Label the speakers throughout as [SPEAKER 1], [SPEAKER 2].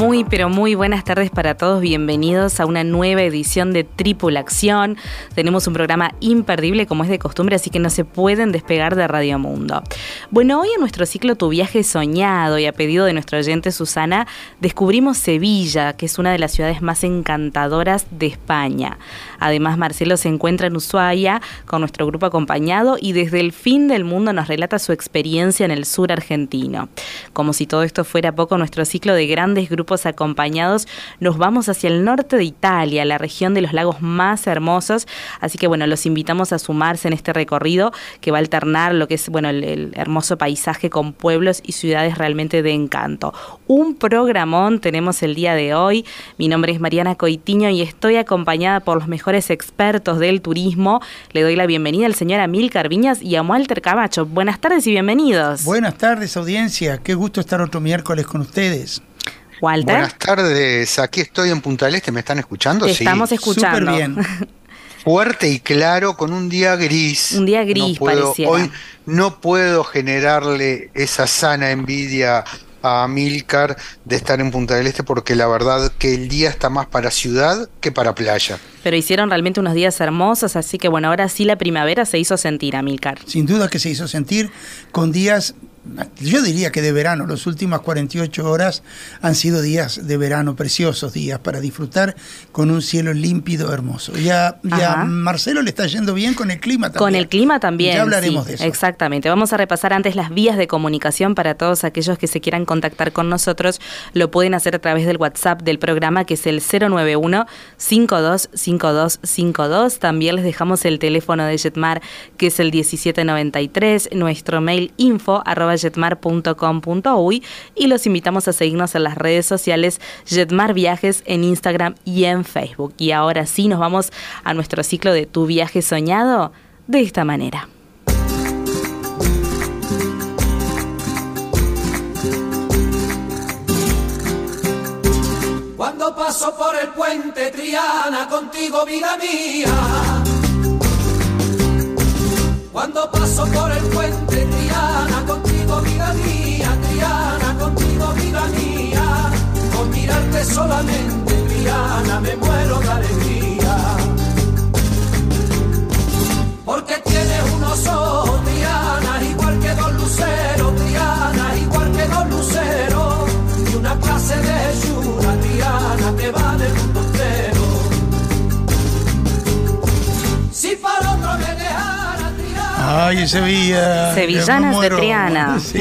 [SPEAKER 1] Muy, pero muy buenas tardes para todos. Bienvenidos a una nueva edición de Tripulación. Tenemos un programa imperdible como es de costumbre, así que no se pueden despegar de Radio Mundo. Bueno, hoy en nuestro ciclo Tu viaje soñado y a pedido de nuestro oyente Susana, descubrimos Sevilla, que es una de las ciudades más encantadoras de España. Además, Marcelo se encuentra en Ushuaia con nuestro grupo acompañado y desde el fin del mundo nos relata su experiencia en el sur argentino. Como si todo esto fuera poco, nuestro ciclo de grandes grupos acompañados, nos vamos hacia el norte de Italia, la región de los lagos más hermosos. Así que bueno, los invitamos a sumarse en este recorrido que va a alternar lo que es bueno el, hermoso paisaje con pueblos y ciudades realmente de encanto. Un programón tenemos el día de hoy. Mi nombre es Mariana Coitiño y estoy acompañada por los mejores expertos del turismo. Le doy la bienvenida al señor Amílcar Viñas y a Walter Camacho. Buenas tardes y bienvenidos.
[SPEAKER 2] Buenas tardes, audiencia. Qué gusto estar otro miércoles con ustedes.
[SPEAKER 1] Walter.
[SPEAKER 3] Buenas tardes, aquí estoy en Punta del Este, ¿me están escuchando?
[SPEAKER 1] Te estamos escuchando.
[SPEAKER 2] Súper bien.
[SPEAKER 3] Fuerte y claro, con un día gris.
[SPEAKER 1] Un día gris,
[SPEAKER 3] no puedo,
[SPEAKER 1] pareciera.
[SPEAKER 3] Hoy no puedo generarle esa sana envidia a Milcar de estar en Punta del Este porque la verdad que el día está más para ciudad que para playa.
[SPEAKER 1] Pero hicieron realmente unos días hermosos, así que bueno, ahora sí la primavera se hizo sentir, Amílcar.
[SPEAKER 2] Sin duda que se hizo sentir con días, yo diría que de verano, las últimas 48 horas han sido días de verano, preciosos días para disfrutar con un cielo límpido, hermoso. Ya, ya. Marcelo le está yendo bien con el clima también.
[SPEAKER 1] Con el clima también.
[SPEAKER 2] Ya hablaremos
[SPEAKER 1] sí,
[SPEAKER 2] de eso.
[SPEAKER 1] Exactamente. Vamos a repasar antes las vías de comunicación para todos aquellos que se quieran contactar con nosotros. Lo pueden hacer a través del WhatsApp del programa que es el 091-525252. También les dejamos el teléfono de Jetmar que es el 1793. Nuestro mail info arroba jetmar.com.uy y los invitamos a seguirnos en las redes sociales Jetmar Viajes en Instagram y en Facebook. Y ahora sí nos vamos a nuestro ciclo de Tu viaje soñado de esta manera.
[SPEAKER 4] Cuando paso por el puente Triana contigo, vida mía. Cuando paso por el puente Solamente, Triana, me muero de alegría. Porque tienes unos ojos, Triana, igual que dos luceros, Triana, igual que dos luceros. Y una clase de yura, Triana, te vale el mundo entero. Si para otro me dejara, Triana.
[SPEAKER 2] Ay, Sevilla.
[SPEAKER 1] Sevillanas de. Triana.
[SPEAKER 2] Sí.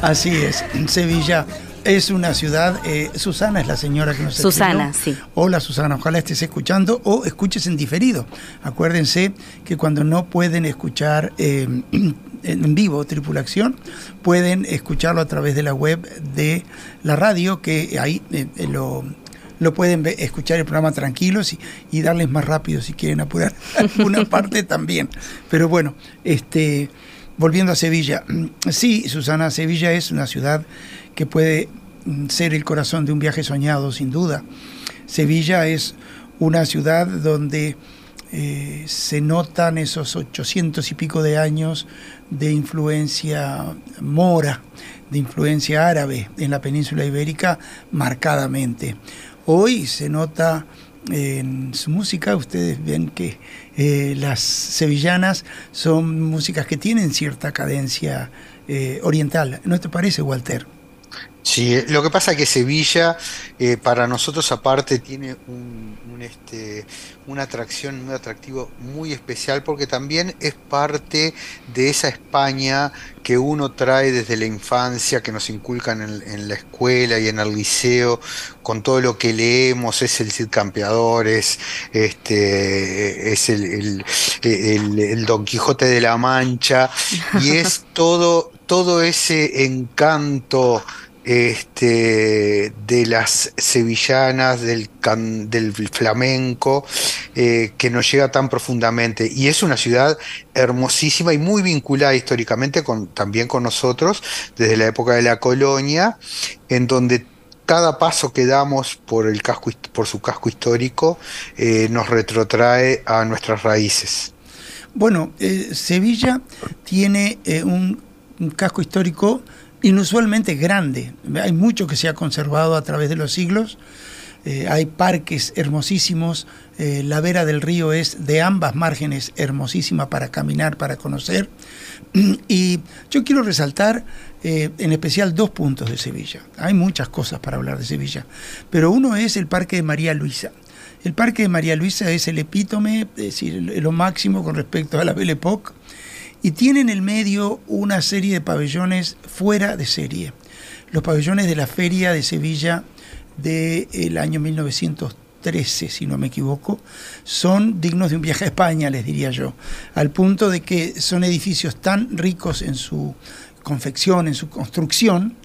[SPEAKER 2] Así es, Sevilla es una ciudad. eh, Susana es la señora que nos
[SPEAKER 1] Susana,
[SPEAKER 2] escribió.
[SPEAKER 1] sí.
[SPEAKER 2] Hola Susana, ojalá estés escuchando o escuches en diferido. Acuérdense que cuando no pueden escuchar eh, en vivo Tripulación, pueden escucharlo a través de la web de la radio, que ahí eh, eh, lo lo pueden escuchar el programa tranquilos y, y darles más rápido si quieren apurar alguna parte también. Pero bueno, este volviendo a Sevilla, sí, Susana, Sevilla es una ciudad que puede mm, ser el corazón de un viaje soñado, sin duda. Sevilla es una ciudad donde eh, se notan esos 800 y pico de años de influencia mora, de influencia árabe en la península ibérica marcadamente. Hoy se nota en su música, ustedes ven que eh, las sevillanas son músicas que tienen cierta cadencia eh, oriental. ¿No te parece, Walter?
[SPEAKER 3] Sí, eh, lo que pasa es que Sevilla, eh, para nosotros aparte, tiene un, un, este, una atracción, un atractivo muy especial porque también es parte de esa España que uno trae desde la infancia, que nos inculcan en, en la escuela y en el liceo, con todo lo que leemos, es el Cid Campeador, es, este, es el, el, el, el Don Quijote de la Mancha, y es todo, todo ese encanto este, de las sevillanas, del, del flamenco, eh, que nos llega tan profundamente. Y es una ciudad hermosísima y muy vinculada históricamente con, también con nosotros, desde la época de la colonia, en donde cada paso que damos por, el casco, por su casco histórico eh, nos retrotrae a nuestras raíces.
[SPEAKER 2] Bueno, eh, Sevilla tiene un casco histórico inusualmente grande. Hay mucho que se ha conservado a través de los siglos. Eh, hay parques hermosísimos. Eh, la vera del río es de ambas márgenes hermosísima para caminar, para conocer. Y yo quiero resaltar eh, en especial dos puntos de Sevilla. Hay muchas cosas para hablar de Sevilla, pero uno es el Parque de María Luisa. El Parque de María Luisa es el epítome, es decir, lo máximo con respecto a la Belle Époque y tiene en el medio una serie de pabellones fuera de serie. Los pabellones de la Feria de Sevilla del año 1913, si no me equivoco, son dignos de un viaje a España, les diría yo, al punto de que son edificios tan ricos en su confección, en su construcción,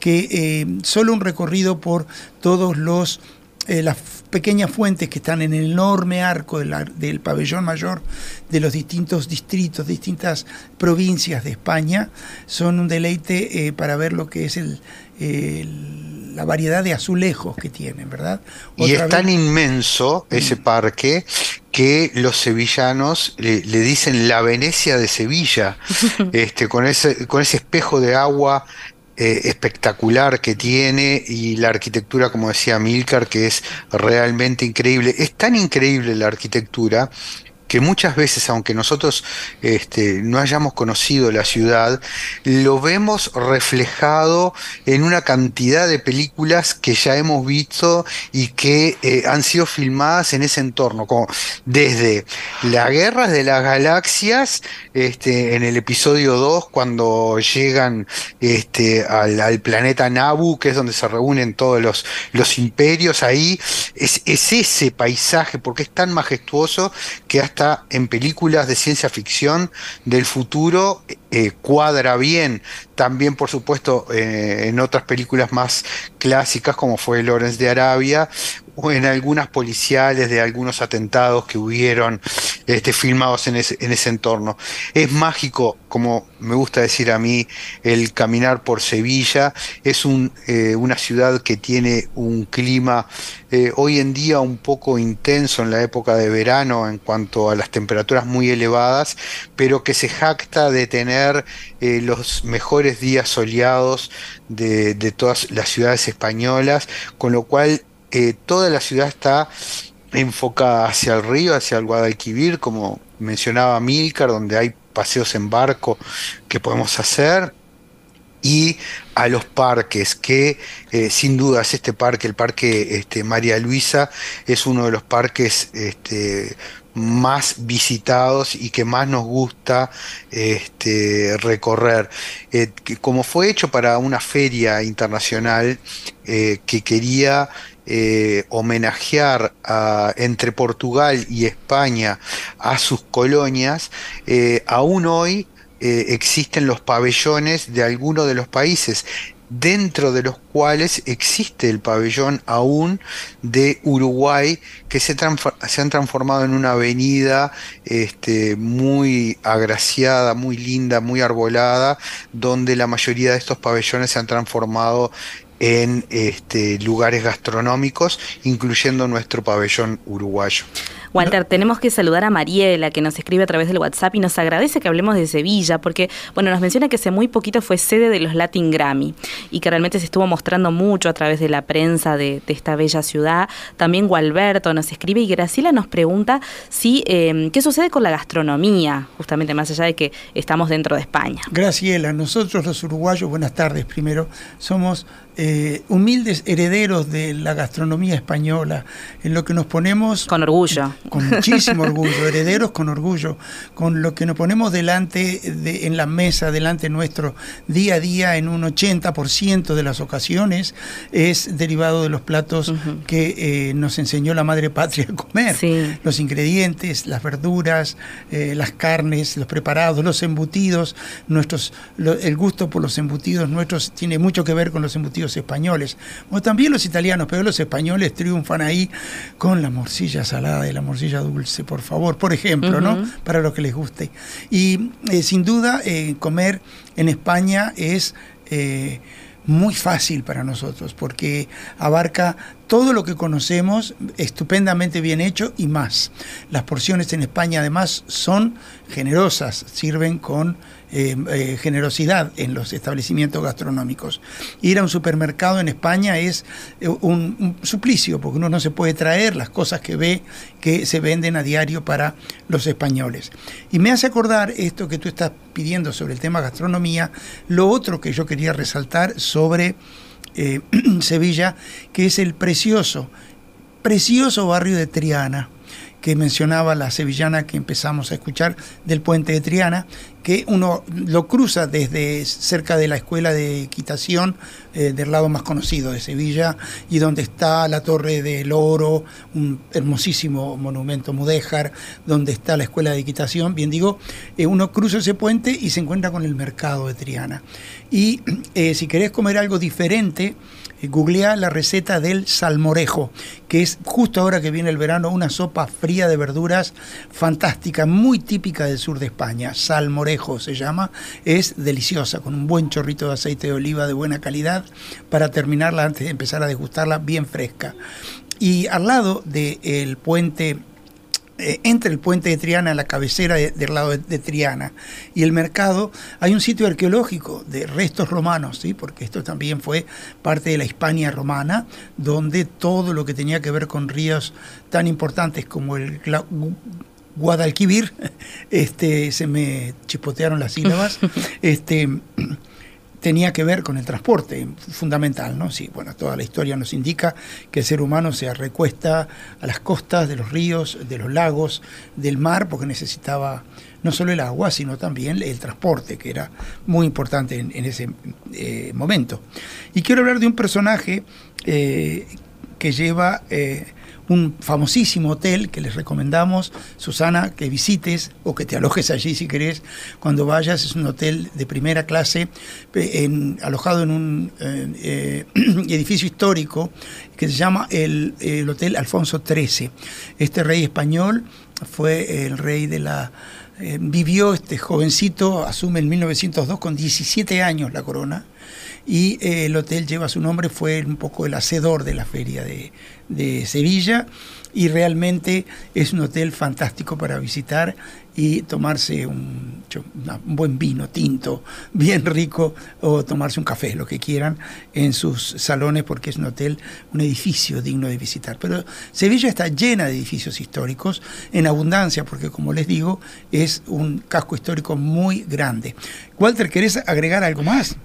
[SPEAKER 2] que eh, solo un recorrido por todos los eh, las pequeñas fuentes que están en el enorme arco de la, del pabellón mayor de los distintos distritos, distintas provincias de España, son un deleite eh, para ver lo que es el, el, la variedad de azulejos que tienen, ¿verdad?
[SPEAKER 3] Otra y es tan inmenso ese parque que los sevillanos le, le, dicen la Venecia de Sevilla, este, con, ese, con ese espejo de agua eh, espectacular que tiene y la arquitectura, como decía Milcar, que es realmente increíble. Es tan increíble la arquitectura que muchas veces, aunque nosotros este, no hayamos conocido la ciudad, lo vemos reflejado en una cantidad de películas que ya hemos visto y que eh, han sido filmadas en ese entorno, como desde las guerras de las galaxias, este, en el episodio 2, cuando llegan este, al, al, planeta Nabu, que es donde se reúnen todos los, los imperios, ahí es, es ese paisaje, porque es tan majestuoso que hasta en películas de ciencia ficción del futuro eh, cuadra bien. También, por supuesto, eh, en otras películas más clásicas, como fue Lawrence de Arabia, o en algunas policiales de algunos atentados que hubieron este, filmados en ese, en ese entorno. Es mágico, como me gusta decir a mí, el caminar por Sevilla. Es un, eh, una ciudad que tiene un clima eh, hoy en día un poco intenso en la época de verano en cuanto a las temperaturas muy elevadas, pero que se jacta de tener eh, los mejores días soleados de, de, todas las ciudades españolas, con lo cual eh, toda la ciudad está enfocada hacia el río, hacia el Guadalquivir, como mencionaba Milcar, donde hay paseos en barco que podemos hacer, y a los parques, que eh, sin dudas este parque, el parque este, María Luisa, es uno de los parques este, más visitados y que más nos gusta este, recorrer. Eh, que como fue hecho para una feria internacional que quería eh, homenajear a, entre Portugal y España a sus colonias, eh, aún hoy eh, existen los pabellones de algunos de los países dentro de los cuales existe el pabellón aún de Uruguay, que se, se han transformado en una avenida este, muy agraciada, muy linda, muy arbolada, donde la mayoría de estos pabellones se han transformado en este, lugares gastronómicos, incluyendo nuestro pabellón uruguayo.
[SPEAKER 1] Walter, tenemos que saludar a Mariela, que nos escribe a través del WhatsApp y nos agradece que hablemos de Sevilla, porque, bueno, nos menciona que hace muy poquito fue sede de los Latin Grammy y que realmente se estuvo mostrando mucho a través de la prensa de, esta bella ciudad. También Gualberto nos escribe y Graciela nos pregunta si em, qué sucede con la gastronomía, justamente más allá de que estamos dentro de España.
[SPEAKER 2] Graciela, nosotros los uruguayos, buenas tardes primero, somos eh, humildes herederos de la gastronomía española, en lo que nos ponemos...
[SPEAKER 1] Con orgullo.
[SPEAKER 2] Con muchísimo orgullo, herederos con orgullo, con lo que nos ponemos delante de, en la mesa, delante nuestro día a día, en un 80% de las ocasiones, es derivado de los platos que eh, nos enseñó la madre patria a comer. Los ingredientes, las verduras, eh, las carnes, los preparados, los embutidos, nuestros, el gusto por los embutidos nuestros tiene mucho que ver con los embutidos españoles, o también los italianos, pero los españoles triunfan ahí con la morcilla salada y la morcilla dulce, por favor, por ejemplo, ¿no? Para los que les guste. Y eh, sin duda, eh, comer en España es... Eh, muy fácil para nosotros porque abarca todo lo que conocemos estupendamente bien hecho y más. Las porciones en España además son generosas, sirven con eh, eh, generosidad en los establecimientos gastronómicos. Ir a un supermercado en España es eh, un, suplicio, porque uno no se puede traer las cosas que ve que se venden a diario para los españoles. Y me hace acordar esto que tú estás pidiendo sobre el tema gastronomía, lo otro que yo quería resaltar sobre Sevilla, que es el precioso, precioso barrio de Triana que mencionaba la sevillana que empezamos a escuchar del puente de Triana, que uno lo cruza desde cerca de la escuela de equitación eh, del lado más conocido de Sevilla y donde está la Torre del Oro, un hermosísimo monumento mudéjar, donde está la escuela de equitación, bien digo, eh, uno cruza ese puente y se encuentra con el mercado de Triana. Y eh, si querés comer algo diferente, googlea la receta del salmorejo, que es justo ahora que viene el verano una sopa fría de verduras fantástica, muy típica del sur de España. Salmorejo se llama, es deliciosa, con un buen chorrito de aceite de oliva de buena calidad para terminarla antes de empezar a degustarla bien fresca. Y al lado del puente eh, entre el puente de Triana, la cabecera del lado de, Triana, y el mercado, hay un sitio arqueológico de restos romanos, ¿sí? porque esto también fue parte de la Hispania romana, donde todo lo que tenía que ver con ríos tan importantes como el Guadalquivir, este, se me chispotearon las sílabas, este, tenía que ver con el transporte, fundamental, ¿no? Sí, bueno, toda la historia nos indica que el ser humano se recuesta a las costas de los ríos, de los lagos, del mar, porque necesitaba no solo el agua, sino también el transporte, que era muy importante en, ese eh, momento. Y quiero hablar de un personaje eh, que lleva... Eh, un famosísimo hotel que les recomendamos, Susana, que visites o que te alojes allí si querés cuando vayas. Es un hotel de primera clase, alojado en un eh, eh, edificio histórico que se llama el, Hotel Alfonso XIII. Este rey español fue el rey de la... Eh, vivió este jovencito, asume en 1902 con 17 años la corona y el hotel lleva su nombre, fue un poco el hacedor de la feria de, de Sevilla y realmente es un hotel fantástico para visitar y tomarse un, un, buen vino tinto, bien rico, o tomarse un café, lo que quieran, en sus salones, porque es un hotel, un edificio digno de visitar. Pero Sevilla está llena de edificios históricos, en abundancia, porque como les digo, es un casco histórico muy grande. Walter, ¿querés agregar algo más?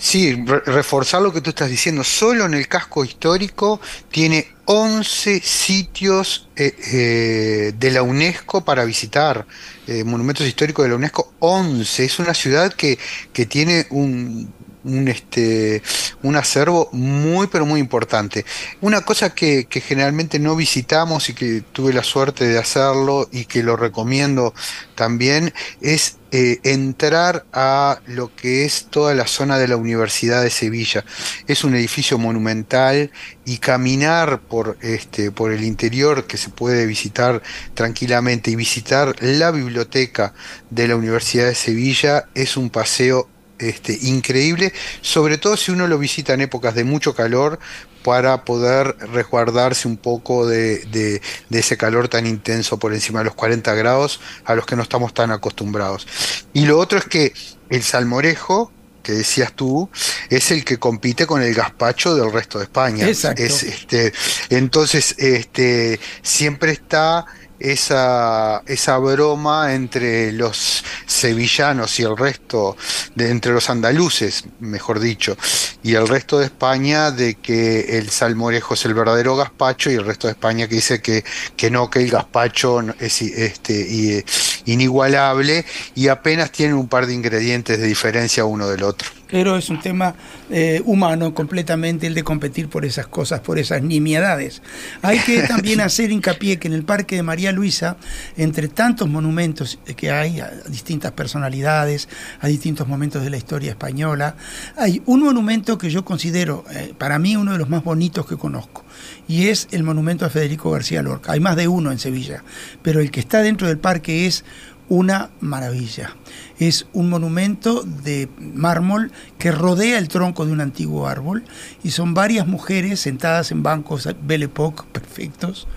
[SPEAKER 3] Sí, reforzar lo que tú estás diciendo. Solo en el casco histórico tiene 11 sitios eh, eh, de la UNESCO para visitar. Eh, monumentos históricos de la UNESCO, 11. Es una ciudad que, que tiene un un, este, un acervo muy, pero muy importante. Una cosa que, generalmente no visitamos y que tuve la suerte de hacerlo y que lo recomiendo también es eh, entrar a lo que es toda la zona de la Universidad de Sevilla. Es un edificio monumental y caminar por, este, por el interior que se puede visitar tranquilamente y visitar la biblioteca de la Universidad de Sevilla es un paseo este, increíble, sobre todo si uno lo visita en épocas de mucho calor, para poder resguardarse un poco de, de, ese calor tan intenso por encima de los 40 grados a los que no estamos tan acostumbrados. Y lo otro es que el salmorejo, que decías tú, es el que compite con el gazpacho del resto de España.
[SPEAKER 2] Exacto.
[SPEAKER 3] Es, este, entonces, este, siempre está esa, esa broma entre los sevillanos y el resto, de, entre los andaluces, mejor dicho, y el resto de España de que el salmorejo es el verdadero gazpacho y el resto de España que dice que, que no, que el gazpacho es este, inigualable y apenas tiene un par de ingredientes de diferencia uno del otro
[SPEAKER 2] pero es un tema eh, humano completamente el de competir por esas cosas, por esas nimiedades. Hay que también hacer hincapié que en el Parque de María Luisa, entre tantos monumentos que hay a distintas personalidades, a distintos momentos de la historia española, hay un monumento que yo considero, eh, para mí, uno de los más bonitos que conozco, y es el monumento a Federico García Lorca. Hay más de uno en Sevilla, pero el que está dentro del parque es una maravilla. Es un monumento de mármol que rodea el tronco de un antiguo árbol y son varias mujeres sentadas en bancos Belle Époque perfectos,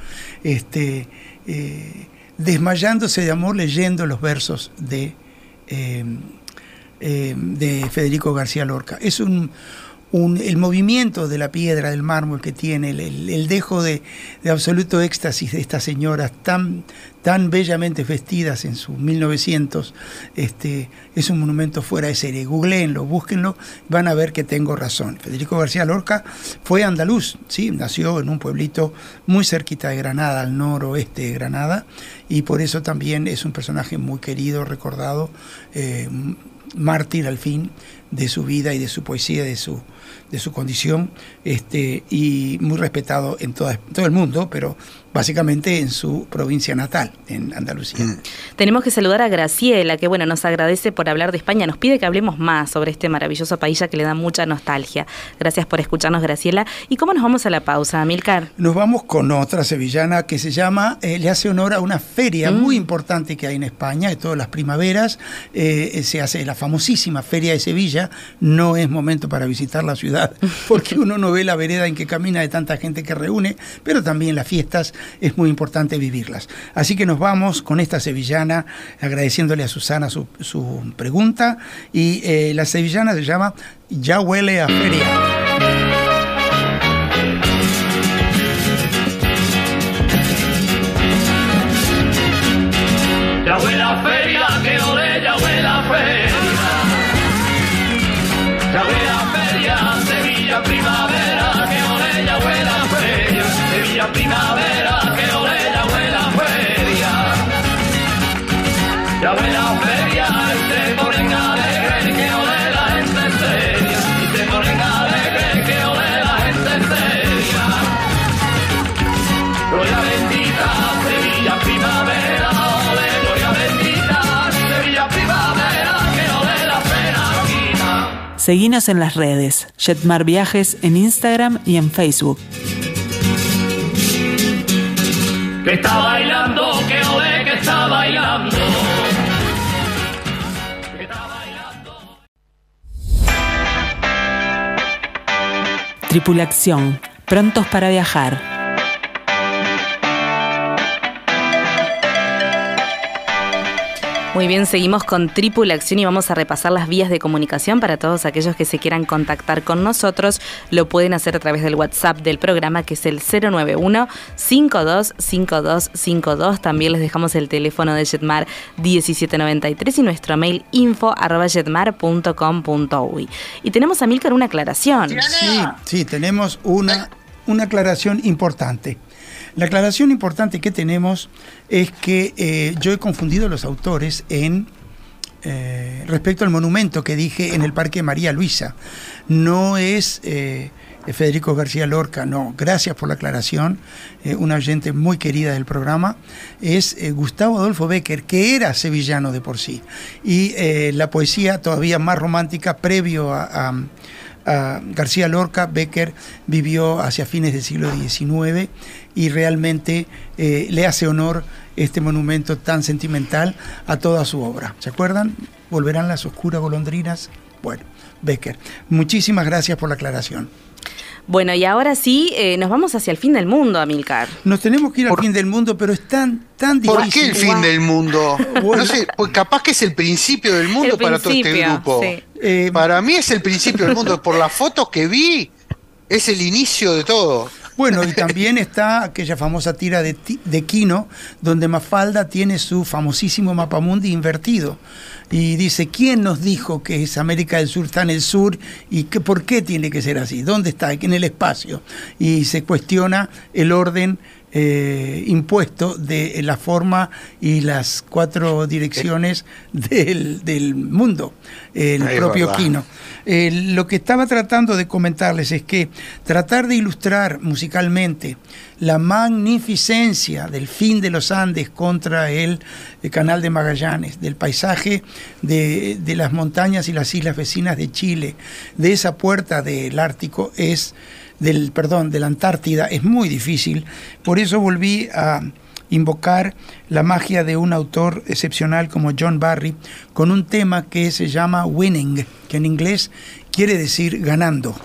[SPEAKER 2] este, eh, desmayándose de amor leyendo los versos de, eh, eh, de Federico García Lorca. Es un, el movimiento de la piedra, del mármol que tiene, el, dejo de, absoluto éxtasis de estas señoras tan, tan bellamente vestidas en sus 1900, este, es un monumento fuera de serie. Googleenlo, búsquenlo, van a ver que tengo razón. Federico García Lorca fue andaluz, ¿sí? nació en un pueblito muy cerquita de Granada, al noroeste de Granada, y por eso también es un personaje muy querido, recordado, eh, mártir al fin de su vida y de su poesía, de su, de su condición, este, y muy respetado en todo el mundo, pero básicamente en su provincia natal, en Andalucía. Mm.
[SPEAKER 1] Tenemos que saludar a Graciela, que bueno, nos agradece por hablar de España, nos pide que hablemos más sobre este maravilloso país ya que le da mucha nostalgia. Gracias por escucharnos, Graciela. ¿Y cómo nos vamos a la pausa, Amilcar?
[SPEAKER 2] Nos vamos con otra sevillana que se llama, eh, le hace honor a una feria mm. muy importante que hay en España, de todas las primaveras, eh, se hace la famosísima Feria de Sevilla, no es momento para visitar la ciudad, porque uno no ve la vereda en que camina de tanta gente que reúne, pero también las fiestas es muy importante vivirlas. Así que nos vamos con esta sevillana, agradeciéndole a Susana su, pregunta, y eh, la sevillana se llama Ya huele a feria.
[SPEAKER 5] Seguinos en las redes, Jetmar Viajes en Instagram y en Facebook.
[SPEAKER 4] Que está bailando, que ole, que está bailando.
[SPEAKER 5] Tripulación, prontos para viajar.
[SPEAKER 1] Muy bien, seguimos con Tripulación y vamos a repasar las vías de comunicación para todos aquellos que se quieran contactar con nosotros. Lo pueden hacer a través del WhatsApp del programa que es el 091 525252. También les dejamos el teléfono de Jetmar 1793 y nuestro mail info jetmar.com.uy. Y tenemos a Milcar una aclaración.
[SPEAKER 2] Sí, sí, tenemos una, una aclaración importante. La aclaración importante que tenemos es que eh, yo he confundido los autores en eh, respecto al monumento que dije en el Parque María Luisa. No es eh, Federico García Lorca, no. Gracias por la aclaración. una oyente muy querida del programa. Es Gustavo Adolfo Becker, que era sevillano de por sí. Y la poesía todavía más romántica previo a García Lorca, Becker vivió hacia fines del siglo XIX y realmente eh, le hace honor este monumento tan sentimental a toda su obra. ¿Se acuerdan? Volverán las oscuras golondrinas Bueno, Becker, muchísimas gracias por la aclaración.
[SPEAKER 1] Bueno, y ahora sí, eh, nos vamos hacia el fin del mundo, Amilcar.
[SPEAKER 2] Nos tenemos que ir al fin del mundo, pero es tan, tan difícil.
[SPEAKER 3] ¿Por qué el fin del mundo? No sé, pues capaz que es el principio del mundo
[SPEAKER 1] El
[SPEAKER 3] para todo este grupo.
[SPEAKER 1] sí.
[SPEAKER 2] Eh,
[SPEAKER 3] Para mí es el principio del mundo. Por las fotos que vi, es el inicio de todo.
[SPEAKER 2] Bueno, y también está aquella famosa tira de, de Quino, donde Mafalda tiene su famosísimo mapamundi invertido. Y dice, ¿quién nos dijo que es América del Sur está en el sur y que, por qué tiene que ser así? ¿Dónde está? En el espacio. Y se cuestiona el orden eh, impuesto de la forma y las cuatro direcciones del, del mundo, el propio. Quino. Eh, lo que estaba tratando de comentarles es que tratar de ilustrar musicalmente la magnificencia del fin de los Andes contra el, eh, Canal de Magallanes, del paisaje de, de las montañas y las islas vecinas de Chile, de esa puerta del Ártico es del perdón, de la Antártida es muy difícil. Por eso volví a invocar la magia de un autor excepcional como John Barry con un tema que se llama Winning, que en inglés quiere decir ganando.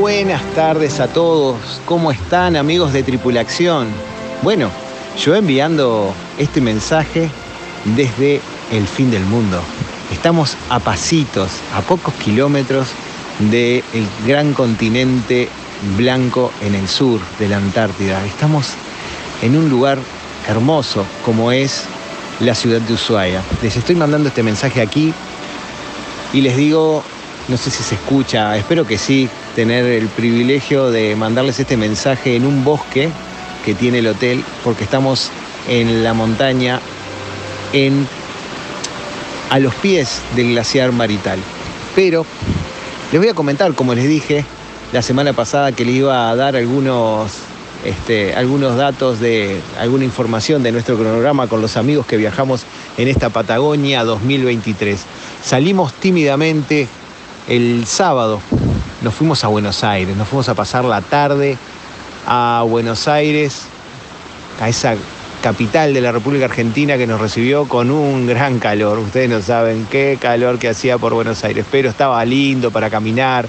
[SPEAKER 6] Buenas tardes a todos. ¿Cómo están amigos de Tripulación? Bueno, yo enviando este mensaje desde el fin del mundo. Estamos a pasitos, a pocos kilómetros del gran continente blanco en el sur de la Antártida. Estamos en un lugar hermoso como es la ciudad de Ushuaia. Les estoy mandando este mensaje aquí y les digo, no sé si se escucha, espero que sí, tener el privilegio de mandarles este mensaje en un bosque que tiene el hotel, porque estamos en la montaña, en, a los pies del glaciar Marital. Pero les voy a comentar, como les dije la semana pasada, que les iba a dar algunos, este, algunos datos de alguna información de nuestro cronograma con los amigos que viajamos en esta Patagonia 2023. Salimos tímidamente el sábado, nos fuimos a Buenos Aires, nos fuimos a pasar la tarde a Buenos Aires, a esa capital de la República Argentina que nos recibió con un gran calor. Ustedes no saben qué calor que hacía por Buenos Aires, pero estaba lindo para caminar,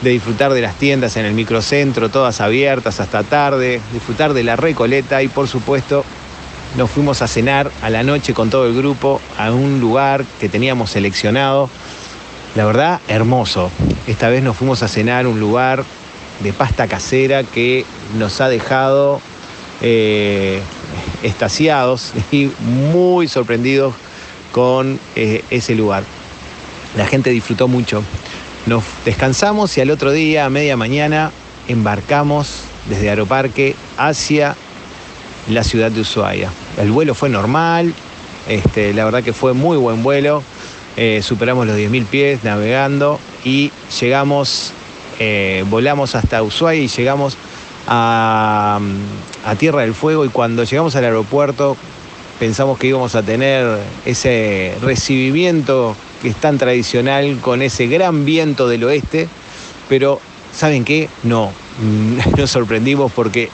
[SPEAKER 6] de disfrutar de las tiendas en el microcentro, todas abiertas hasta tarde, disfrutar de la Recoleta y por supuesto nos fuimos a cenar a la noche con todo el grupo a un lugar que teníamos seleccionado. La verdad, hermoso. Esta vez nos fuimos a cenar un lugar de pasta casera que nos ha dejado eh, estasiados y muy sorprendidos con eh, ese lugar. La gente disfrutó mucho. Nos descansamos y al otro día, a media mañana, embarcamos desde Aeroparque hacia la ciudad de Ushuaia. El vuelo fue normal, este, la verdad que fue muy buen vuelo. Eh, superamos los 10.000 pies navegando y llegamos, eh, volamos hasta Ushuaia y llegamos a, a Tierra del Fuego y cuando llegamos al aeropuerto pensamos que íbamos a tener ese recibimiento que es tan tradicional con ese gran viento del oeste, pero ¿saben qué? No, nos sorprendimos porque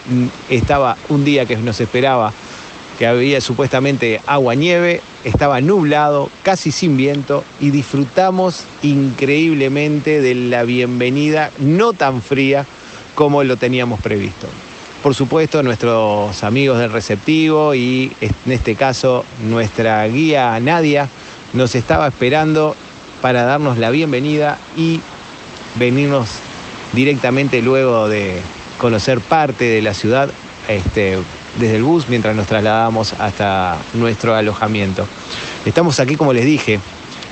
[SPEAKER 6] estaba un día que nos esperaba que había supuestamente agua nieve, estaba nublado, casi sin viento y disfrutamos increíblemente de la bienvenida no tan fría como lo teníamos previsto. Por supuesto, nuestros amigos del receptivo y en este caso nuestra guía Nadia nos estaba esperando para darnos la bienvenida y venirnos directamente luego de conocer parte de la ciudad este, desde el bus mientras nos trasladamos hasta nuestro alojamiento. Estamos aquí, como les dije,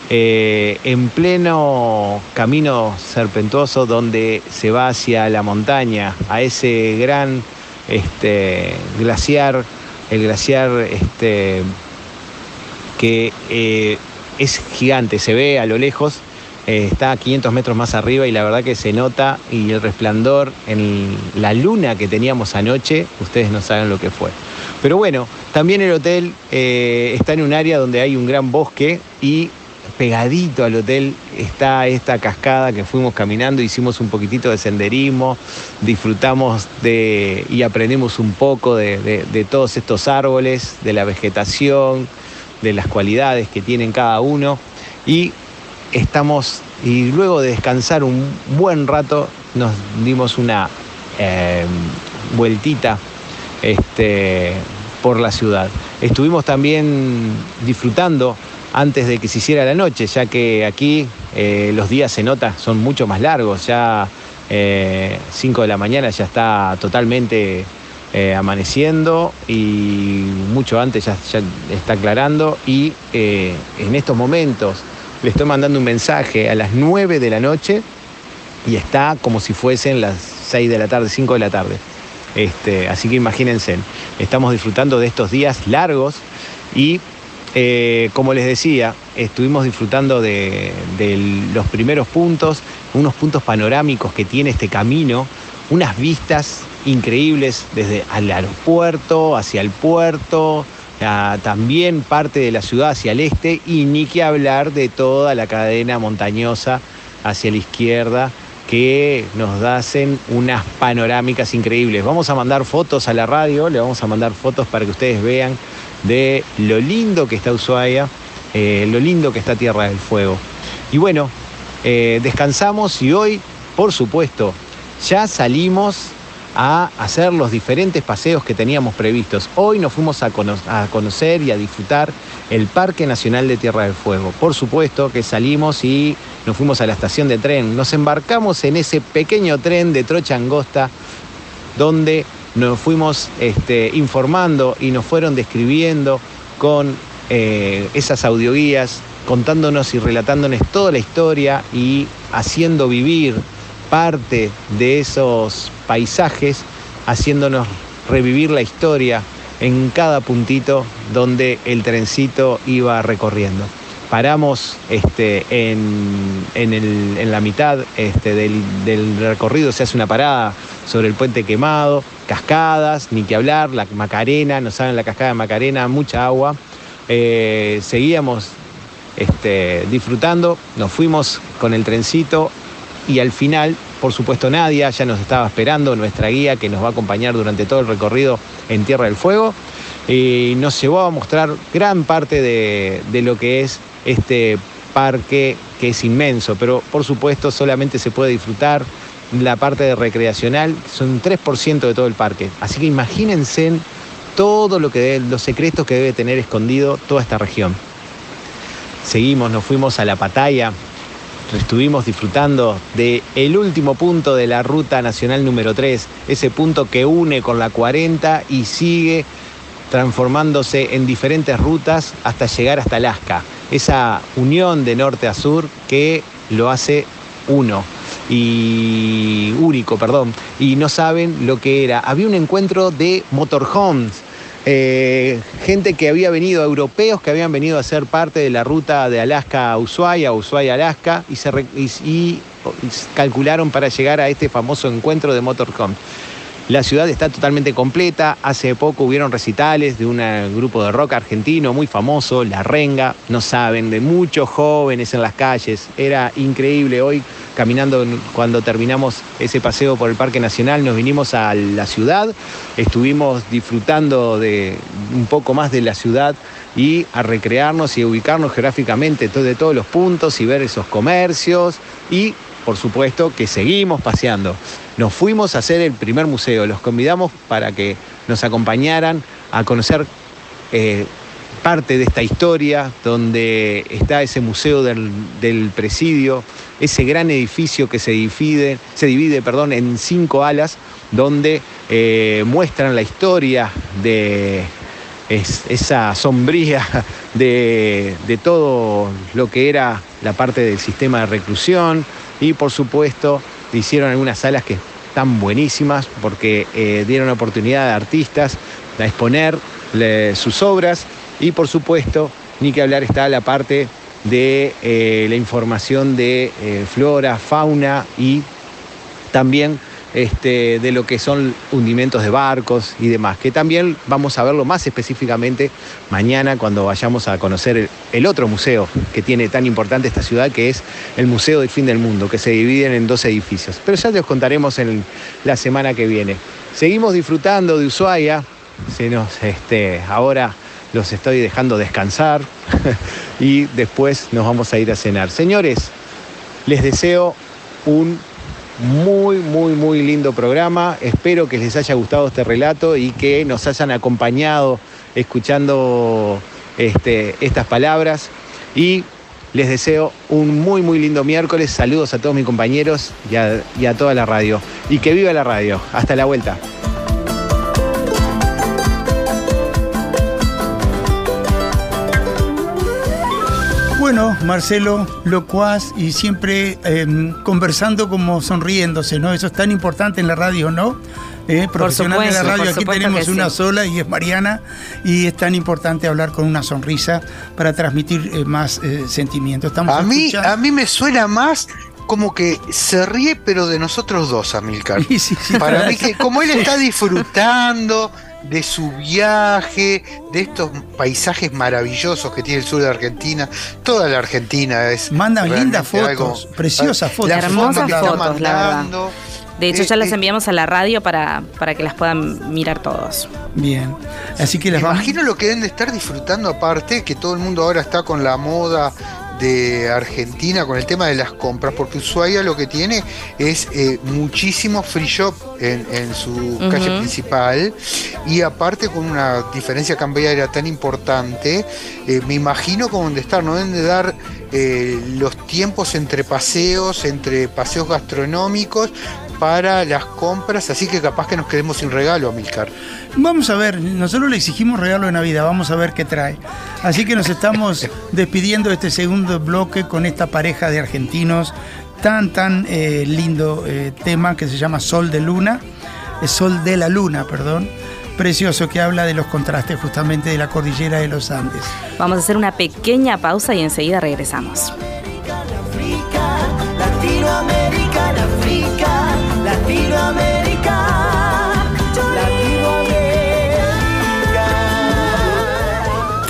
[SPEAKER 6] eh, en pleno camino serpentuoso donde se va hacia la montaña, a ese gran este, glaciar, el glaciar este, que eh, es gigante, se ve a lo lejos, eh, está a 500 metros más arriba y la verdad que se nota y el resplandor en la luna que teníamos anoche, ustedes no saben lo que fue. Pero bueno, también el hotel eh, está en un área donde hay un gran bosque y pegadito al hotel está esta cascada que fuimos caminando, hicimos un poquitito de senderismo, disfrutamos de y aprendimos un poco de, de todos estos árboles, de la vegetación, de las cualidades que tienen cada uno y estamos, y luego de descansar un buen rato, nos dimos una eh, vueltita este, por la ciudad. Estuvimos también disfrutando antes de que se hiciera la noche, ya que aquí eh, los días se nota, son mucho más largos, ya 5 eh, de la mañana ya está totalmente amaneciendo y mucho antes ya, ya está aclarando y en estos momentos le estoy mandando un mensaje a las 9 de la noche y está como si fuesen las 6 de la tarde, 5 de la tarde. Este, así que imagínense, estamos disfrutando de estos días largos y eh, como les decía, estuvimos disfrutando de, los primeros puntos, unos puntos panorámicos que tiene este camino, unas vistas increíbles desde el aeropuerto, hacia el puerto, también parte de la ciudad hacia el este y ni que hablar de toda la cadena montañosa hacia la izquierda que nos hacen unas panorámicas increíbles. Vamos a mandar fotos a la radio, le vamos a mandar fotos para que ustedes vean de lo lindo que está Ushuaia, eh, lo lindo que está Tierra del Fuego. Y bueno, eh, descansamos y hoy, por supuesto, ya salimos a hacer los diferentes paseos que teníamos previstos. Hoy nos fuimos a, conocer y a disfrutar el Parque Nacional de Tierra del Fuego. Por supuesto que salimos y nos fuimos a la estación de tren. Nos embarcamos en ese pequeño tren de trocha angosta donde nos fuimos este, informando y nos fueron describiendo con eh, esas audioguías, contándonos y relatándonos toda la historia y haciendo vivir parte de esos paisajes, haciándonos revivir la historia en cada puntito donde el trencito iba recorriendo. Paramos este, en, la mitad este, del, recorrido, se hace una parada sobre el puente quemado, cascadas, ni que hablar, la Macarena, no saben la cascada de Macarena, mucha agua. Eh, seguíamos este, disfrutando, nos fuimos con el trencito y al final, por supuesto, Nadia ya nos estaba esperando, nuestra guía que nos va a acompañar durante todo el recorrido en Tierra del Fuego. Y nos llevó a mostrar gran parte de, lo que es este parque que es inmenso, pero por supuesto solamente se puede disfrutar la parte de recreacional, son 3% de todo el parque. Así que imagínense todo lo que los secretos que debe tener escondido toda esta región. Seguimos, nos fuimos a la Pataya, estuvimos disfrutando de el último punto de la ruta nacional número 3, ese punto que une con la 40 y sigue transformándose en diferentes rutas hasta llegar hasta Alaska. Esa unión de norte a sur que lo hace uno y único, perdón, y no saben lo que era. Había un encuentro de motorhomes eh, gente que había venido, europeos que habían venido a ser parte de la ruta de Alaska a Ushuaia, Ushuaia-Alaska, y, se y, calcularon para llegar a este famoso encuentro de Motorcom. La ciudad está totalmente completa. Hace poco hubieron recitales de un grupo de rock argentino muy famoso, La Renga. No saben, de muchos jóvenes en las calles. Era increíble. Hoy, caminando cuando terminamos ese paseo por el Parque Nacional, nos vinimos a la ciudad. Estuvimos disfrutando de un poco más de la ciudad y a recrearnos y ubicarnos geográficamente de todos los puntos y ver esos comercios y por supuesto que seguimos paseando. Nos fuimos a hacer el primer museo, los convidamos para que nos acompañaran a conocer eh, parte de esta historia, donde está ese museo del, presidio, ese gran edificio que se divide, se divide perdón, en cinco alas, donde eh, muestran la historia de, es, esa sombría de, de todo lo que era la parte del sistema de reclusión. Y por supuesto hicieron algunas salas que están buenísimas porque eh, dieron oportunidad a artistas a exponer sus obras. Y por supuesto, ni que hablar está la parte de eh, la información de eh, flora, fauna y también este, de lo que son hundimientos de barcos y demás, que también vamos a verlo más específicamente mañana cuando vayamos a conocer el, otro museo que tiene tan importante esta ciudad, que es el Museo del Fin del Mundo, que se dividen en dos edificios. Pero ya les contaremos en la semana que viene. Seguimos disfrutando de Ushuaia, se nos, este, ahora los estoy dejando descansar y después nos vamos a ir a cenar. Señores, les deseo un muy, muy, muy lindo programa. Espero que les haya gustado este relato y que nos hayan acompañado escuchando este, estas palabras. Y les deseo un muy, muy lindo miércoles. Saludos a todos mis compañeros y a, y a toda la radio. Y que viva la radio. Hasta la vuelta.
[SPEAKER 2] Bueno, Marcelo, locuaz y siempre em, conversando como sonriéndose, ¿no? Eso es tan importante en la radio, ¿no? Eh, profesional de la radio, aquí tenemos una sola y es Mariana, y es tan importante hablar con una sonrisa para transmitir eh, más eh, sentimientos.
[SPEAKER 3] a, mí, a mí me suena más como que se ríe, pero de nosotros dos, Amilcar. para mí, que como él está disfrutando, de su viaje, de estos paisajes maravillosos que tiene el sur de Argentina. Toda la Argentina es.
[SPEAKER 2] Manda lindas fotos, preciosas fotos.
[SPEAKER 1] Hermosas fotos, la verdad. De hecho, ya las enviamos a la radio para, para que las puedan mirar todos.
[SPEAKER 2] Bien. Así que les
[SPEAKER 3] Imagino lo que deben de estar disfrutando aparte, que todo el mundo ahora está con la moda de Argentina con el tema de las compras, porque Ushuaia lo que tiene es eh, muchísimo free shop en, su calle principal y aparte con una diferencia cambiaria tan importante, eh, me imagino como donde estar, no deben de dar eh, los tiempos entre paseos, entre paseos gastronómicos para las compras, así que capaz que nos quedemos sin regalo, Milcar.
[SPEAKER 2] Vamos a ver, nosotros le exigimos regalo de Navidad, vamos a ver qué trae. Así que nos estamos despidiendo de este segundo bloque con esta pareja de argentinos, tan, tan eh, lindo eh, tema que se llama Sol de Luna, Sol de la Luna, perdón precioso que habla de los contrastes justamente de la cordillera de los Andes.
[SPEAKER 1] Vamos a hacer una pequeña pausa y enseguida regresamos.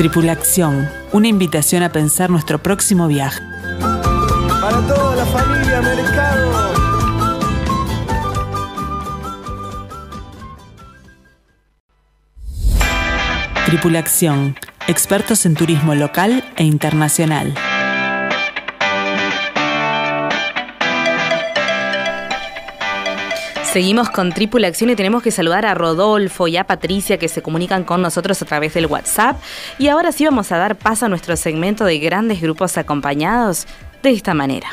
[SPEAKER 5] Tripulación, una invitación a pensar nuestro próximo viaje.
[SPEAKER 4] Para toda la familia Mercado.
[SPEAKER 5] Tripulación, expertos en turismo local e internacional.
[SPEAKER 1] Seguimos con Tripulación y tenemos que saludar a Rodolfo y a Patricia que se comunican con nosotros a través del WhatsApp. Y ahora sí vamos a dar paso a nuestro segmento de grandes grupos acompañados de esta manera.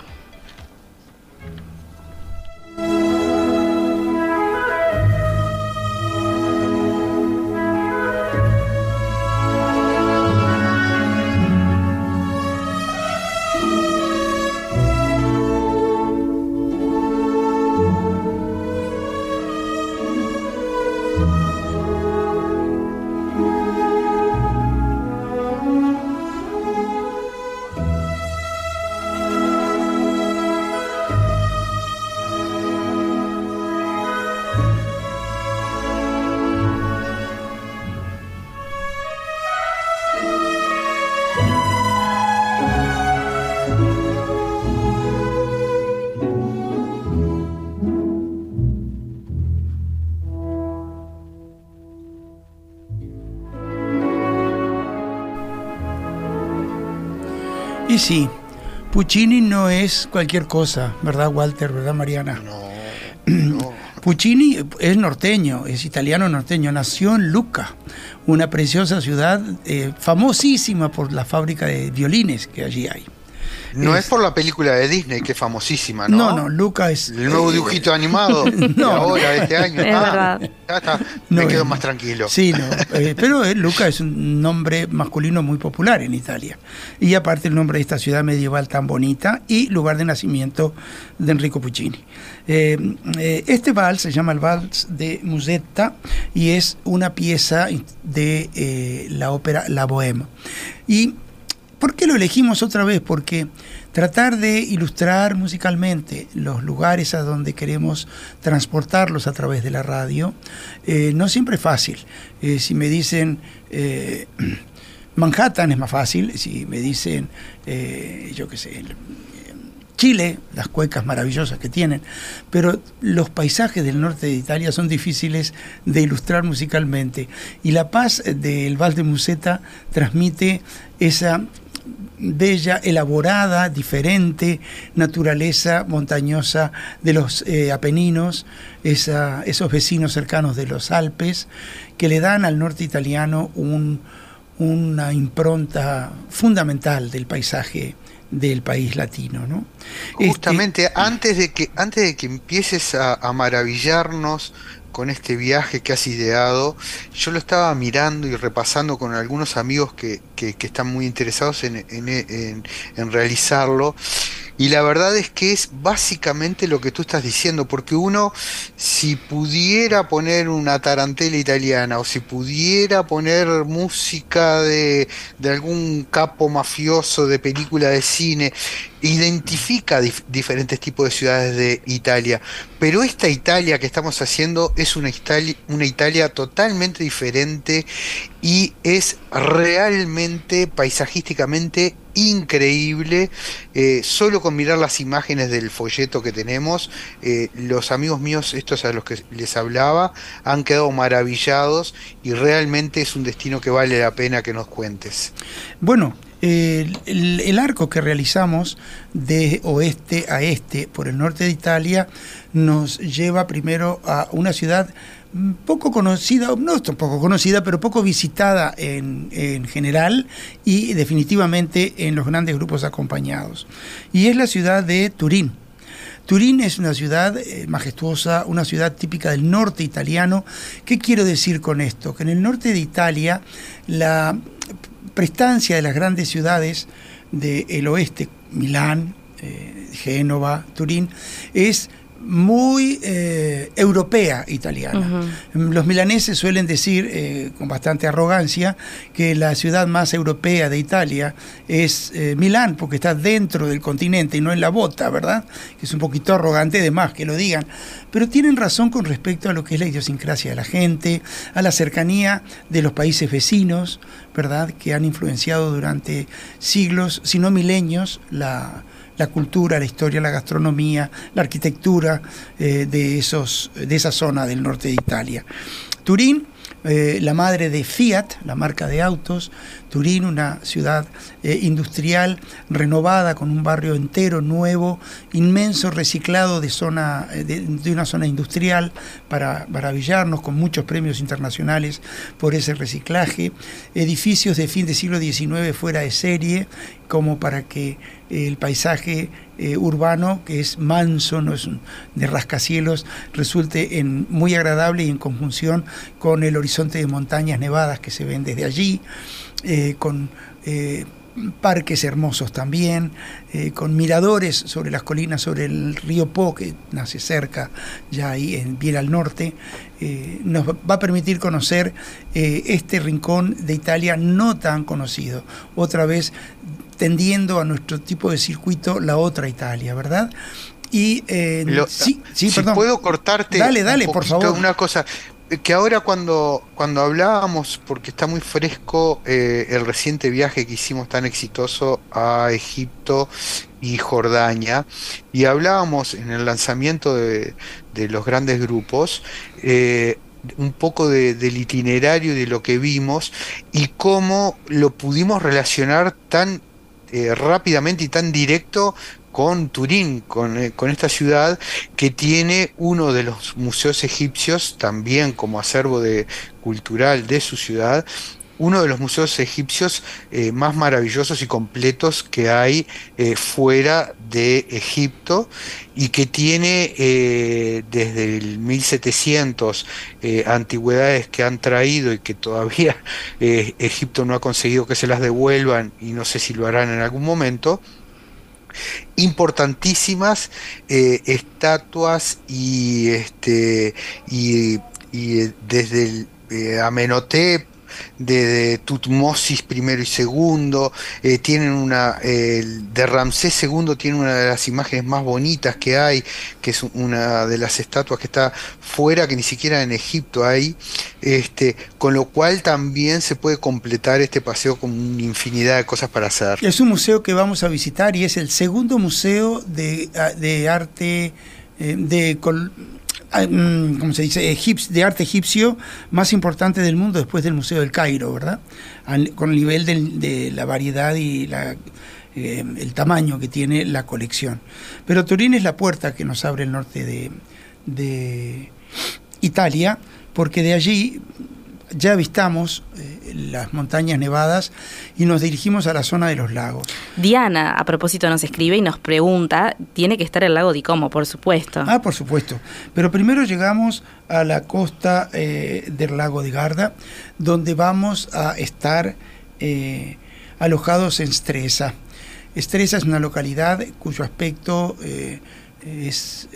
[SPEAKER 2] Y sí, Puccini no es cualquier cosa, ¿verdad, Walter? ¿Verdad, Mariana? No. Puccini es norteño, es italiano norteño, nació en Lucca, una preciosa ciudad eh, famosísima por la fábrica de violines que allí hay.
[SPEAKER 3] No es, por la película de Disney, que es famosísima, ¿no?
[SPEAKER 2] No, no, Luca es.
[SPEAKER 3] El nuevo
[SPEAKER 2] eh,
[SPEAKER 3] dibujito animado de
[SPEAKER 2] no,
[SPEAKER 3] ahora, de este año.
[SPEAKER 1] Es
[SPEAKER 3] Ah,
[SPEAKER 1] verdad.
[SPEAKER 3] ya está,
[SPEAKER 2] No,
[SPEAKER 3] me quedo
[SPEAKER 2] eh,
[SPEAKER 3] más tranquilo.
[SPEAKER 2] Sí, no, eh, pero eh, Luca es un nombre masculino muy popular en Italia. Y aparte el nombre de esta ciudad medieval tan bonita y lugar de nacimiento de Enrico Puccini. Eh, eh, este vals se llama el Vals de Musetta y es una pieza de eh, la ópera La Bohème. ¿Y por qué lo elegimos otra vez? Porque tratar de ilustrar musicalmente los lugares a donde queremos transportarlos a través de la radio eh, no siempre es fácil. Eh, si me dicen eh, Manhattan es más fácil, si me dicen, yo qué sé, Chile, las cuecas maravillosas que tienen, pero los paisajes del norte de Italia son difíciles de ilustrar musicalmente. Y la paz del Val de Museta transmite esa bella, elaborada, diferente naturaleza montañosa de los eh, Apeninos, esos vecinos cercanos de los Alpes, que le dan al norte italiano un- una impronta fundamental del paisaje del país latino. ¿no? Este-
[SPEAKER 3] Justamente antes de que antes de que empieces a maravillarnos con este viaje que has ideado, yo lo estaba mirando y repasando con algunos amigos que, que- que están muy interesados en, en- en- en realizarlo. Y la verdad es que es básicamente lo que tú estás diciendo, porque uno, si pudiera poner una tarantela italiana o si pudiera poner música de, de algún capo mafioso de película de cine, identifica dif- diferentes tipos de ciudades de Italia. Pero esta Italia que estamos haciendo es una Italia, una Italia totalmente diferente y es realmente paisajísticamente increíble. Eh, solo con mirar las imágenes del folleto que tenemos, eh, los amigos míos, estos a los que les hablaba, han quedado maravillados y realmente es un destino que vale la pena que nos cuentes.
[SPEAKER 2] Bueno, el, arco que realizamos de oeste a este por el norte de Italia nos lleva primero a una ciudad poco conocida, no es poco conocida, pero poco visitada en, en general y definitivamente en los grandes grupos acompañados. Y es la ciudad de Turín. Turín es una ciudad eh, majestuosa, una ciudad típica del norte italiano. ¿Qué quiero decir con esto? Que en el norte de Italia la prestancia de las grandes ciudades del oeste, Milán, eh, Génova, Turín, es muy eh, europea italiana. Los milaneses suelen decir eh, con bastante arrogancia que la ciudad más europea de Italia es eh, Milán, porque está dentro del continente y no en la bota, ¿verdad? Que es un poquito arrogante de más que lo digan. Pero tienen razón con respecto a lo que es la idiosincrasia de la gente, a la cercanía de los países vecinos, ¿verdad? Que han influenciado durante siglos, si no milenios, la la cultura, la historia, la gastronomía, la arquitectura eh, de, esos, de esa zona del norte de Italia. Turín, eh, la madre de Fiat, la marca de autos, Turín, una ciudad eh, industrial renovada con un barrio entero nuevo, inmenso reciclado de, zona, eh, de, de una zona industrial para maravillarnos con muchos premios internacionales por ese reciclaje, edificios de fin del siglo XIX fuera de serie, como para que el paisaje eh, urbano, que es manso, no es de rascacielos, resulte en, muy agradable y en conjunción con el horizonte de montañas nevadas que se ven desde allí, eh, con eh, parques hermosos también, eh, con miradores sobre las colinas, sobre el río Po, que nace cerca, ya ahí en, bien al norte, eh, nos va a permitir conocer eh, este rincón de Italia no tan conocido. Otra vez tendiendo a nuestro tipo de circuito la otra Italia, ¿verdad? Y
[SPEAKER 3] Lo-
[SPEAKER 2] sí, sí,
[SPEAKER 3] si
[SPEAKER 2] perdón.
[SPEAKER 3] puedo cortarte
[SPEAKER 2] Dale,
[SPEAKER 3] un
[SPEAKER 2] dale, por favor.
[SPEAKER 3] una cosa que ahora cuando cuando hablábamos porque está muy fresco eh, el reciente viaje que hicimos tan exitoso a Egipto y Jordania y hablábamos en el lanzamiento de, de los grandes grupos eh, un poco de- del itinerario y de lo que vimos y cómo lo pudimos relacionar tan eh, rápidamente y tan directo con Turín, con, eh, con esta ciudad que tiene uno de los museos egipcios, también como acervo de, cultural de su ciudad, uno de los museos egipcios eh, más maravillosos y completos que hay eh, fuera de Egipto y que tiene eh, desde el 1700 antigüedades que han traído y que todavía Egipto no ha conseguido que se las devuelvan y no sé si lo harán en algún momento importantísimas estatuas y este y, desde el Amenhotep de, Tutmosis primero y segundo, eh, tienen una, de Ramsés segundo tiene una de las imágenes más bonitas que hay, que es una de las estatuas que está fuera, que ni siquiera en Egipto hay, este, con lo cual también se puede completar este paseo con una infinidad de cosas para hacer.
[SPEAKER 2] Es un museo que vamos a visitar y es el segundo museo de, de arte eh, de como se dice, de arte egipcio más importante del mundo después del Museo del Cairo, ¿verdad? con el nivel de la variedad y la, eh, el tamaño que tiene la colección. Pero Turín es la puerta que nos abre el norte de, de Italia, porque de allí ya avistamos eh, las montañas nevadas y nos dirigimos a la zona de los lagos.
[SPEAKER 1] Diana, a propósito, nos escribe y nos pregunta, tiene que estar el lago Di Como, por supuesto.
[SPEAKER 2] Ah, por supuesto. Pero primero llegamos a la costa eh, del lago de Garda, donde vamos a estar eh, alojados en Stresa. Stresa es una localidad cuyo aspecto es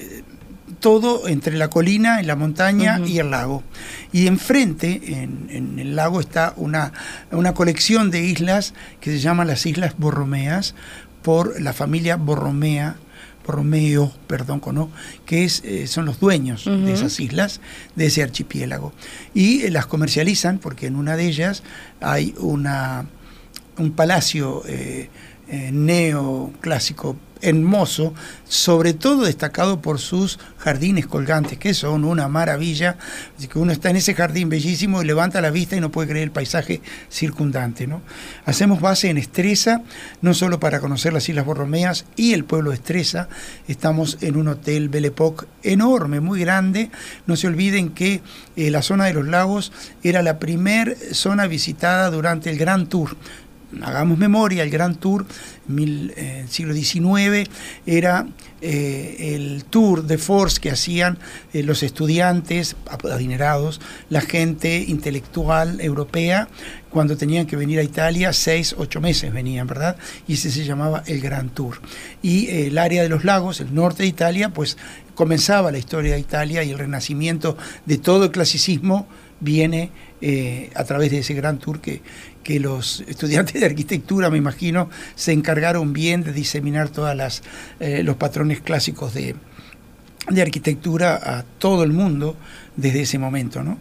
[SPEAKER 2] todo entre la colina, la montaña y el lago. Y enfrente, en, el lago, está una, una, colección de islas que se llaman las Islas Borromeas, por la familia Borromea, Borromeo, perdón, ¿no? que es, eh, son los dueños de esas islas, de ese archipiélago. Y eh, las comercializan porque en una de ellas hay una, un palacio eh, neoclásico hermoso, sobre todo destacado por sus jardines colgantes, que son una maravilla. Así que uno está en ese jardín bellísimo y levanta la vista y no puede creer el paisaje circundante. ¿no? Hacemos base en Estresa, no solo para conocer las Islas Borromeas y el pueblo de Estresa, estamos en un hotel Belle enorme, muy grande. No se olviden que eh, la zona de los lagos era la primer zona visitada durante el Gran Tour hagamos memoria, el Gran Tour, mil, eh, siglo XIX, era eh, el tour de force que hacían eh, los estudiantes adinerados, la gente intelectual europea, cuando tenían que venir a Italia, seis, ocho meses venían, ¿verdad? Y ese se llamaba el Gran Tour. Y el área de los lagos, el norte de Italia, pues comenzaba la historia de Italia y el renacimiento de todo el clasicismo viene a través de ese gran tour que, que los estudiantes de arquitectura, me imagino, se encargaron bien de diseminar todos eh, los patrones clásicos de, arquitectura a todo el mundo desde ese momento. ¿no?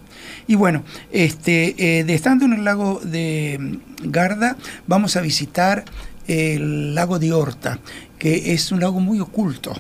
[SPEAKER 2] Y bueno, este, eh, de estando en el lago de Garda, vamos a visitar el lago de Horta, que es un lago muy oculto.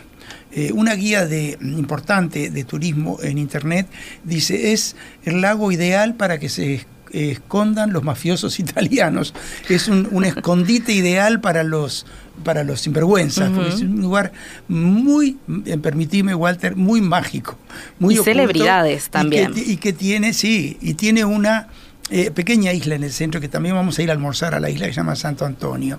[SPEAKER 2] Eh, una guía de, importante de turismo en internet dice es el lago ideal para que se escondan los mafiosos italianos. Es un, escondite ideal para los para los sinvergüenzas, es un lugar muy, eh, permitime Walter, muy mágico. Muy
[SPEAKER 1] y celebridades también.
[SPEAKER 2] y que tiene, sí, y tiene una eh, pequeña isla en el centro que también vamos a ir a almorzar a la isla que se llama Santo Antonio.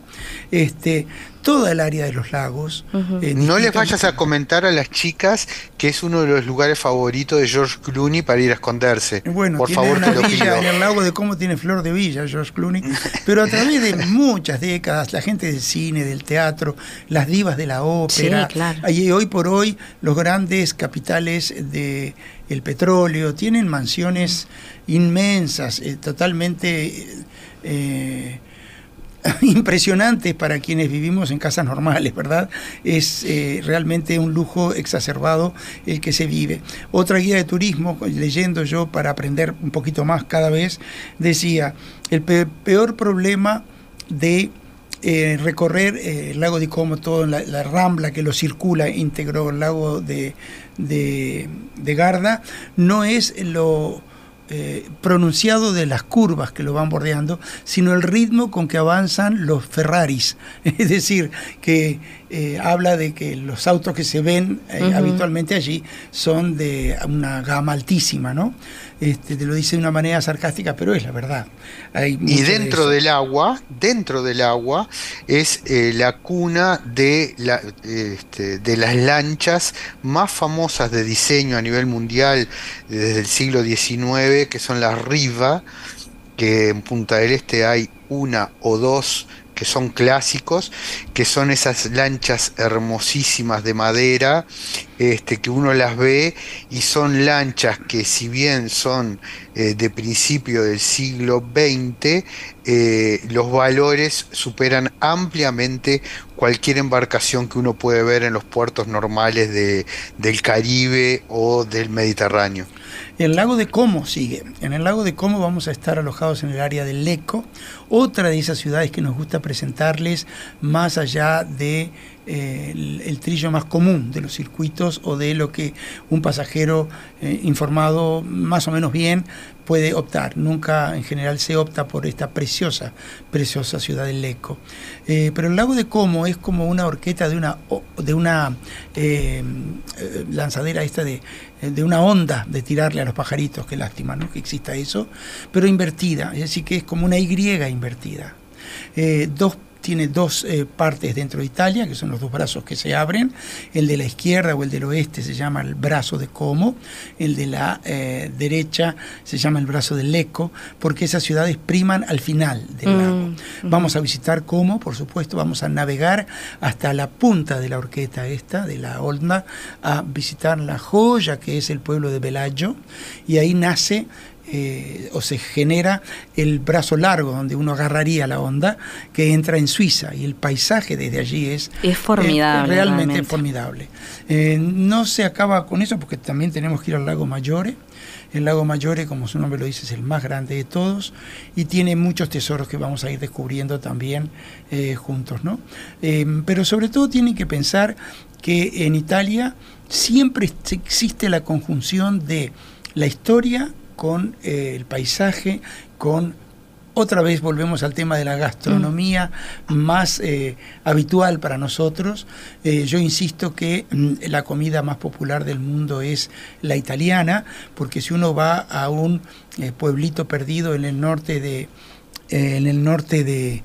[SPEAKER 2] Este, toda el área de los lagos.
[SPEAKER 3] Eh, no les vayas a comentar a las chicas que es uno de los lugares favoritos de George Clooney para ir a esconderse.
[SPEAKER 2] Bueno, por favor, una villa en el lago de cómo tiene flor de villa George Clooney. Pero a través de muchas décadas, la gente del cine, del teatro, las divas de la ópera, y hoy por hoy los grandes capitales de el petróleo tienen mansiones inmensas, eh, totalmente eh, impresionantes para quienes vivimos en casas normales, ¿verdad? Es eh, realmente un lujo exacerbado el que se vive. Otra guía de turismo, leyendo yo para aprender un poquito más cada vez, decía, el peor problema de recorrer el lago de Como, toda la, rambla que lo circula íntegro, el lago de, de, de Garda, no es lo eh, pronunciado de las curvas que lo van bordeando, sino el ritmo con que avanzan los Ferraris. Es decir, que eh, habla de que los autos que se ven eh, habitualmente allí son de una gama altísima, ¿no? Este, te lo dice de una manera sarcástica, pero es la verdad.
[SPEAKER 3] y dentro del agua, dentro del agua, es la cuna de, la, este, de las lanchas más famosas de diseño a nivel mundial desde el siglo XIX que son las Riva, que en Punta del Este hay una o dos que son clásicos, que son esas lanchas hermosísimas de madera, este, que uno las ve y son lanchas que si bien son eh, de principio del siglo XX, eh, los valores superan ampliamente cualquier embarcación que uno puede ver en los puertos normales de, del Caribe o del Mediterráneo.
[SPEAKER 2] El lago de Como sigue. En el lago de Como vamos a estar alojados en el área del Leco, otra de esas ciudades que nos gusta presentarles más allá de eh, trillo más común de los circuitos o de lo que un pasajero eh, informado más o menos bien puede optar. Nunca en general se opta por esta preciosa, preciosa ciudad del Leco. Eh, pero el lago de Como es como una horqueta de una, de una lanzadera esta de, de, una onda de tirarle a los pajaritos, qué lástima ¿no? que exista eso, pero invertida, es decir, que es como una Y invertida. dos tiene dos eh, partes dentro de Italia, que son los dos brazos que se abren. El de la izquierda o el del oeste se llama el brazo de Como, el de la eh, derecha se llama el brazo del Leco, porque esas ciudades priman al final del mm, lago. Vamos a visitar Como, por supuesto, vamos a navegar hasta la punta de la horqueta esta, de la Olna, a visitar la joya que es el pueblo de Bellagio, y ahí nace eh, o se genera el brazo largo donde uno agarraría la onda que entra en Suiza y el paisaje desde allí es,
[SPEAKER 1] es formidable,
[SPEAKER 2] realmente, formidable. Eh, no se acaba con eso porque también tenemos que ir al lago Mayore. El lago Mayore, como su nombre lo dice, es el más grande de todos y tiene muchos tesoros que vamos a ir descubriendo también eh, juntos, ¿no? pero sobre todo tienen que pensar que en Italia siempre existe la conjunción de la historia con eh, el paisaje, con otra vez volvemos al tema de la gastronomía más eh, habitual para nosotros. Eh, yo insisto que mm, la comida más popular del mundo es la italiana, porque si uno va a un pueblito perdido en el norte de, en el norte de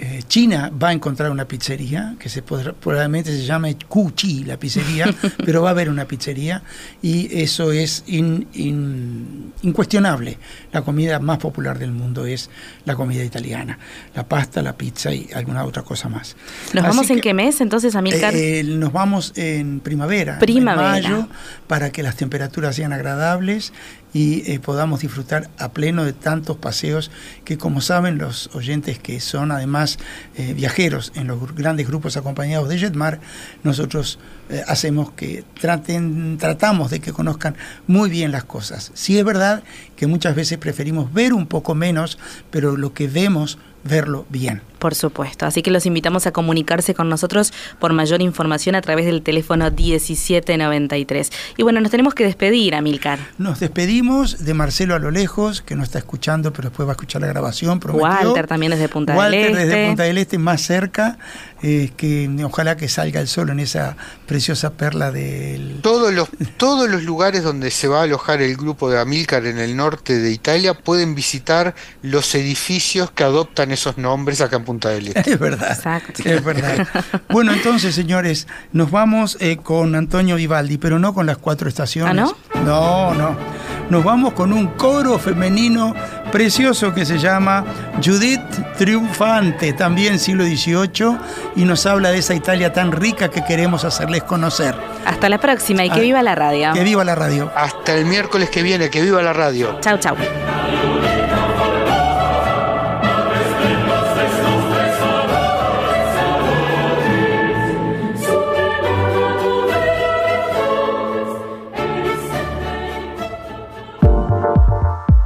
[SPEAKER 2] eh, China va a encontrar una pizzería, que se probablemente se llame Cuchi la pizzería, pero va a haber una pizzería y eso es incuestionable. La comida más popular del mundo es la comida italiana, la pasta, la pizza y alguna otra cosa más.
[SPEAKER 1] ¿Nos vamos en qué mes entonces, Amilcar?
[SPEAKER 2] Eh, nos vamos en primavera, primavera, en mayo, para que las temperaturas sean agradables y eh, podamos disfrutar a pleno de tantos paseos que como saben los oyentes que son además eh, viajeros en los grandes grupos acompañados de Jetmar, nosotros eh, hacemos que traten, tratamos de que conozcan muy bien las cosas. Sí es verdad que muchas veces preferimos ver un poco menos, pero lo que vemos verlo bien.
[SPEAKER 1] Por supuesto, así que los invitamos a comunicarse con nosotros por mayor información a través del teléfono 1793. Y bueno, nos tenemos que despedir, Amilcar.
[SPEAKER 2] Nos despedimos de Marcelo a lo lejos, que no está escuchando, pero después va a escuchar la grabación.
[SPEAKER 1] Walter también desde Punta del Este.
[SPEAKER 2] Walter desde Punta del Este, más cerca, eh, que ojalá que salga el sol en esa preciosa perla del...
[SPEAKER 3] Todos los, todos los lugares donde se va a alojar el grupo de Amilcar en el norte de Italia pueden visitar los edificios que adoptan esos nombres acá en Punta del Este.
[SPEAKER 2] Es verdad. Exacto. Es verdad. bueno, entonces, señores, nos vamos eh, con Antonio Vivaldi, pero no con las cuatro estaciones.
[SPEAKER 1] ¿Ah,
[SPEAKER 2] no? No, no. Nos vamos con un coro femenino precioso que se llama Judith Triunfante, también siglo XVIII, y nos habla de esa Italia tan rica que queremos hacerles conocer.
[SPEAKER 1] Hasta la próxima y que ah, viva la radio.
[SPEAKER 2] Que viva la radio.
[SPEAKER 3] Hasta el miércoles que viene, que viva la radio.
[SPEAKER 1] Chau, chau.